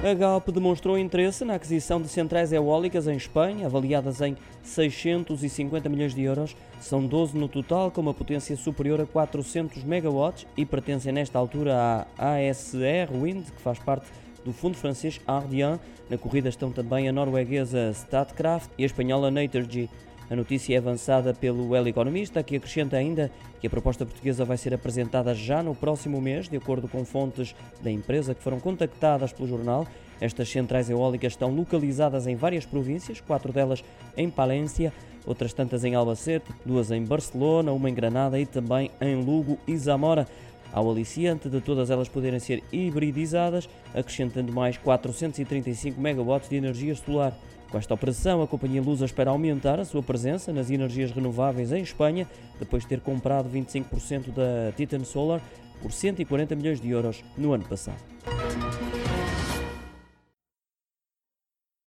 A Galp demonstrou interesse na aquisição de centrais eólicas em Espanha, avaliadas em 650 milhões de euros. São 12 no total, com uma potência superior a 400 megawatts e pertencem nesta altura à ASR Wind, que faz parte do fundo francês Ardian. Na corrida estão também a norueguesa Statkraft e a espanhola Naturgy. A notícia é avançada pelo El Economista, que acrescenta ainda que a proposta portuguesa vai ser apresentada já no próximo mês, de acordo com fontes da empresa que foram contactadas pelo jornal. Estas centrais eólicas estão localizadas em várias províncias, quatro delas em Palência, outras tantas em Albacete, duas em Barcelona, uma em Granada e também em Lugo e Zamora ao aliciante de todas elas poderem ser hibridizadas, acrescentando mais 435 megawatts de energia solar. Com esta operação, a companhia Lusa espera aumentar a sua presença nas energias renováveis em Espanha, depois de ter comprado 25% da Titan Solar por 140 milhões de euros no ano passado.